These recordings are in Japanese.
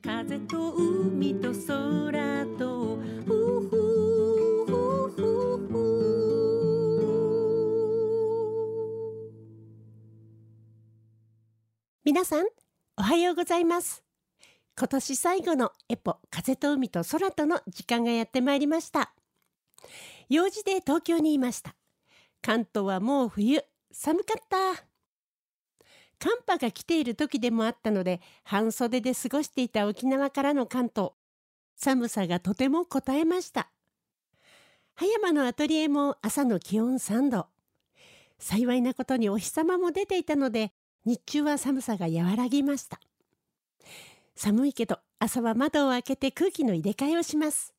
風と海と空と皆さんおはようございます。今年最後のエポ風と海と空との時間がやってまいりました。用事で東京にいました。関東はもう冬寒かった。寒波が来ている時でもあったので半袖で過ごしていた沖縄からの関東。寒さがとてもこたえました。葉山のアトリエも朝の気温3度。幸いなことにお日様も出ていたので日中は寒さが和らぎました。寒いけど朝は窓を開けて空気の入れ替えをします。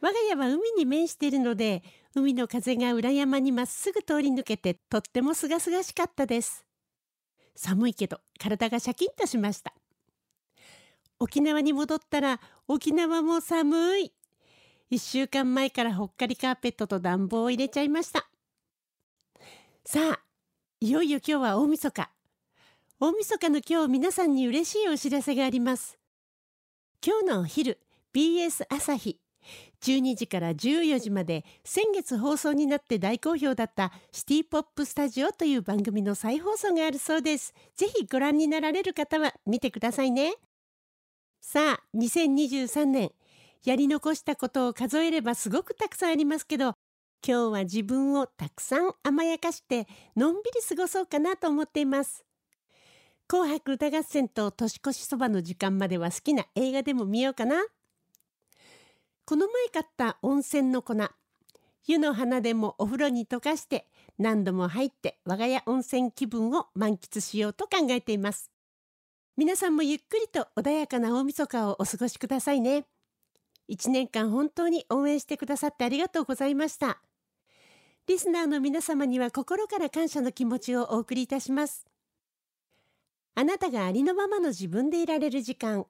我が家は海に面しているので海の風が裏山にまっすぐ通り抜けてとってもすがすがしかったです。寒いけど体がシャキンとしました。沖縄に戻ったら沖縄も寒い。1週間前からほっかりカーペットと暖房を入れちゃいました。さあいよいよ今日は大晦日。大晦日の今日皆さんに嬉しいお知らせがあります。今日のお昼 BS 朝日12時から14時まで先月放送になって大好評だったシティポップスタジオという番組の再放送があるそうです。ぜひご覧になられる方は見てくださいね。さあ、2023年、やり残したことを数えればすごくたくさんありますけど、今日は自分をたくさん甘やかしてのんびり過ごそうかなと思っています。紅白歌合戦と年越しそばの時間までは好きな映画でも見ようかな。この前買った温泉の粉。湯の花でもお風呂に溶かして何度も入って我が家温泉気分を満喫しようと考えています。皆さんもゆっくりと穏やかな大晦日をお過ごしくださいね。一年間本当に応援してくださってありがとうございました。リスナーの皆様には心から感謝の気持ちをお送りいたします。あなたがありのままの自分でいられる時間。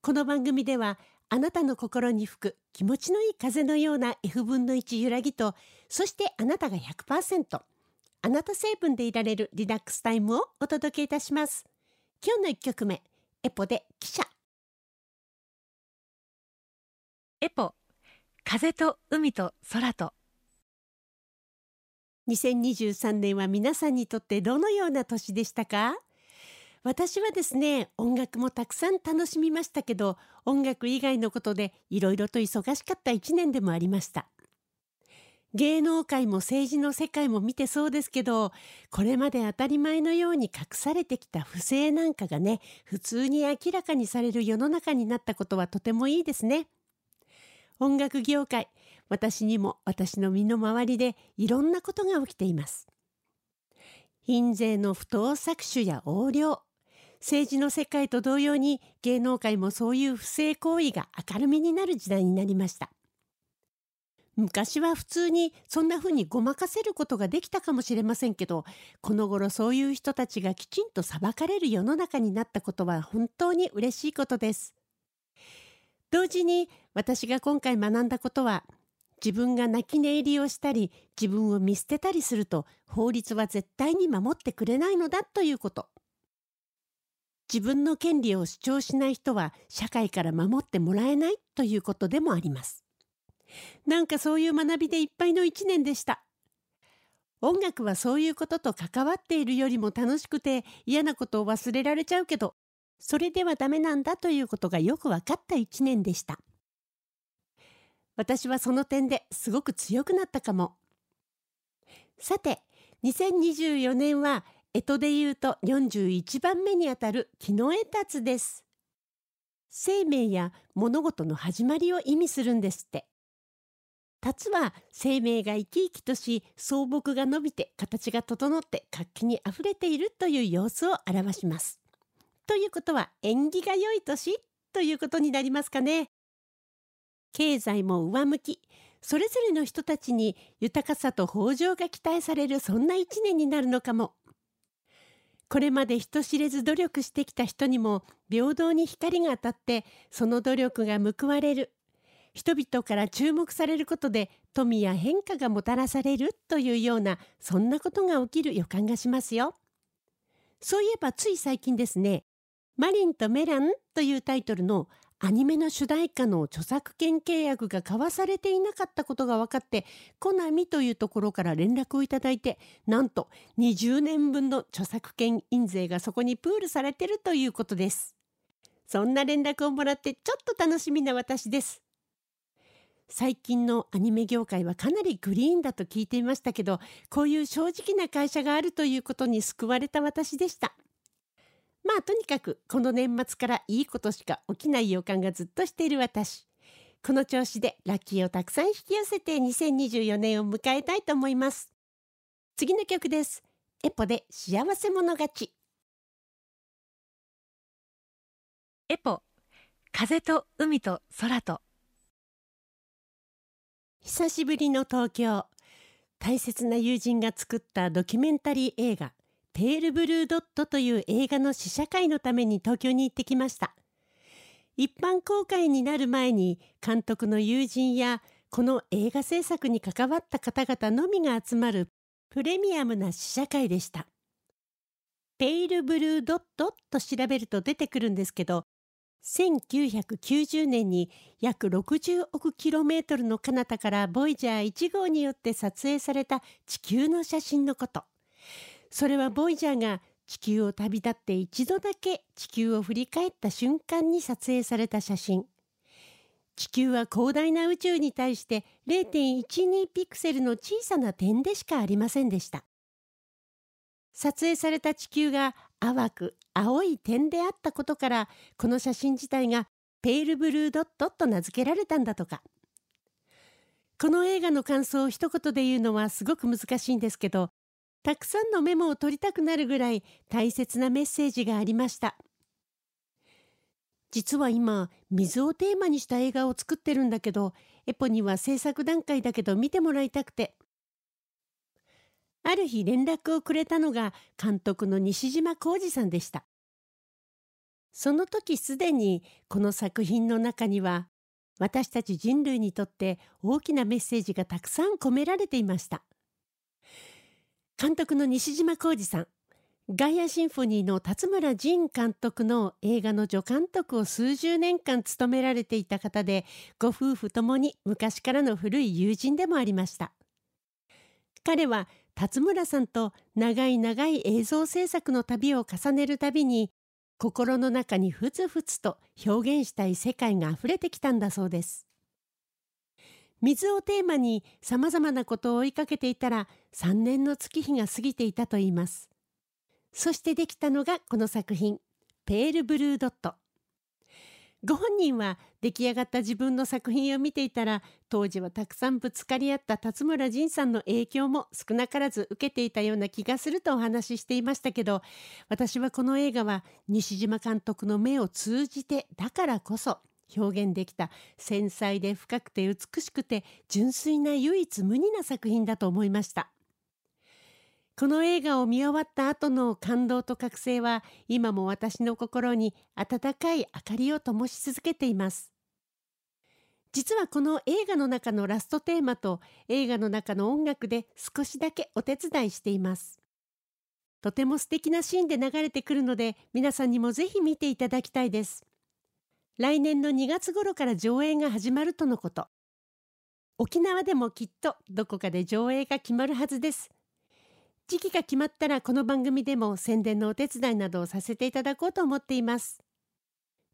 この番組ではあなたの心に吹く気持ちのいい風のような F 分の1揺らぎとそしてあなたが100%あなた成分でいられるリラックスタイムをお届けいたします。今日の1曲目エポで記者エポ風と海と空と。2023年は皆さんにとってどのような年でしたか？私はですね音楽もたくさん楽しみましたけど音楽以外のことでいろいろと忙しかった一年でもありました。芸能界も政治の世界も見てそうですけどこれまで当たり前のように隠されてきた不正なんかがね普通に明らかにされる世の中になったことはとてもいいですね。音楽業界私にも私の身の回りでいろんなことが起きています。印税の不当搾取や横領政治の世界と同様に芸能界もそういう不正行為が明るみになる時代になりました。昔は普通にそんな風にごまかせることができたかもしれませんけどこの頃そういう人たちがきちんと裁かれる世の中になったことは本当に嬉しいことです。同時に私が今回学んだことは自分が泣き寝入りをしたり自分を見捨てたりすると法律は絶対に守ってくれないのだということ。自分の権利を主張しない人は社会から守ってもらえないということでもあります。なんかそういう学びでいっぱいの一年でした。音楽はそういうことと関わっているよりも楽しくて嫌なことを忘れられちゃうけど、それではダメなんだということがよく分かった一年でした。私はその点ですごく強くなったかも。さて、2024年は干支で言うと41番目にあたる木の絵達です。生命や物事の始まりを意味するんですって。達は生命が生き生きとし草木が伸びて形が整って活気にあふれているという様子を表します。ということは縁起が良い年ということになりますかね。経済も上向きそれぞれの人たちに豊かさと豊穣が期待されるそんな一年になるのかも。これまで人知れず努力してきた人にも平等に光が当たってその努力が報われる人々から注目されることで富や変化がもたらされるというようなそんなことが起きる予感がしますよ。そういえばつい最近ですねマリンとメランというタイトルのアニメの主題歌の著作権契約が交わされていなかったことが分かってコナミというところから連絡をいただいてなんと20年分の著作権印税がそこにプールされてるということです。そんな連絡をもらってちょっと楽しみな私です。最近のアニメ業界はかなりグリーンだと聞いていましたけどこういう正直な会社があるということに救われた私でした。まあとにかくこの年末からいいことしか起きない予感がずっとしている私。この調子でラッキーをたくさん引き寄せて2024年を迎えたいと思います。次の曲です。エポで幸せ者勝ち。エポ風と海と空と。久しぶりの東京。大切な友人が作ったドキュメンタリー映画「ペールブルードット」という映画の試写会のために東京に行ってきました。一般公開になる前に監督の友人やこの映画制作に関わった方々のみが集まるプレミアムな試写会でした。ペイルブルードットと調べると出てくるんですけど1990年に約60億キロメートルの彼方からボイジャー1号によって撮影された地球の写真のこと。それはボイジャーが地球を旅立って一度だけ地球を振り返った瞬間に撮影された写真。地球は広大な宇宙に対して0.12ピクセルの小さな点でしかありませんでした。撮影された地球が淡く青い点であったことからこの写真自体がペールブルードットと名付けられたんだとか。この映画の感想を一言で言うのはすごく難しいんですけどたくさんのメモを取りたくなるぐらい大切なメッセージがありました実は今水をテーマにした映画を作ってるんだけどエポには制作段階だけど見てもらいたくてある日連絡をくれたのが監督の西島浩二さんでした。その時すでにこの作品の中には私たち人類にとって大きなメッセージがたくさん込められていました。監督の西島浩二さん、ガイアシンフォニーの辰村仁監督の映画の助監督を数十年間務められていた方で、ご夫婦ともに昔からの古い友人でもありました。彼は辰村さんと長い長い映像制作の旅を重ねるたびに心の中にふつふつと表現したい世界があふれてきたんだそうです。水をテーマにさまざまなことを追いかけていたら3年の月日が過ぎていたといいます。そしてできたのがこの作品「ペールブルードット」。ご本人は出来上がった自分の作品を見ていたら当時はたくさんぶつかり合った辰村仁さんの影響も少なからず受けていたような気がするとお話ししていましたけど私はこの映画は西島監督の目を通じてだからこそ表現できた繊細で深くて美しくて純粋な唯一無二な作品だと思いました。この映画を見終わった後の感動と覚醒は今も私の心に温かい明かりを灯し続けています。実はこの映画の中のラストテーマと映画の中の音楽で少しだけお手伝いしています。とても素敵なシーンで流れてくるので皆さんにもぜひ見ていただきたいです。来年の2月頃から上映が始まるとのこと。沖縄でもきっとどこかで上映が決まるはずです。時期が決まったらこの番組でも宣伝のお手伝いなどをさせていただこうと思っています。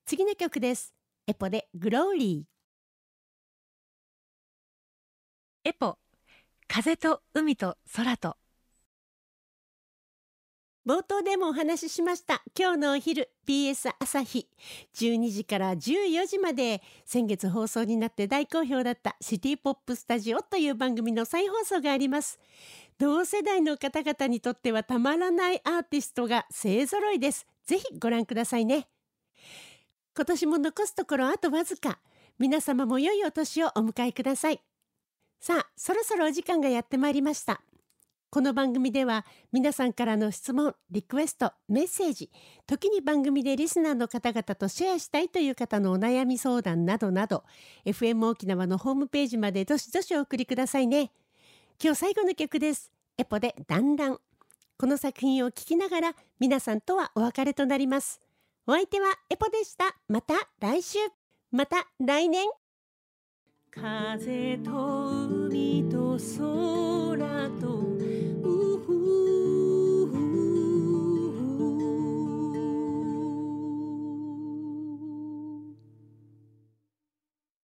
次の曲です。エポでグローリー。エポ、風と海と空と。冒頭でもお話ししました今日のお昼 BS 朝日12時から14時まで先月放送になって大好評だったシティポップスタジオという番組の再放送があります同世代の方々にとってはたまらないアーティストが勢ぞろいです。ぜひご覧くださいね。今年も残すところあとわずか。皆様も良いお年をお迎えください。さあ、そろそろお時間がやってまいりました。この番組では皆さんからの質問、リクエスト、メッセージ、時に番組でリスナーの方々とシェアしたいという方のお悩み相談などなど、FM 沖縄のホームページまでどしどしお送りくださいね。今日最後の曲です。エポでだんだん。この作品を聴きながら皆さんとはお別れとなります。お相手はエポでした。また来週。また来年。風と海と空と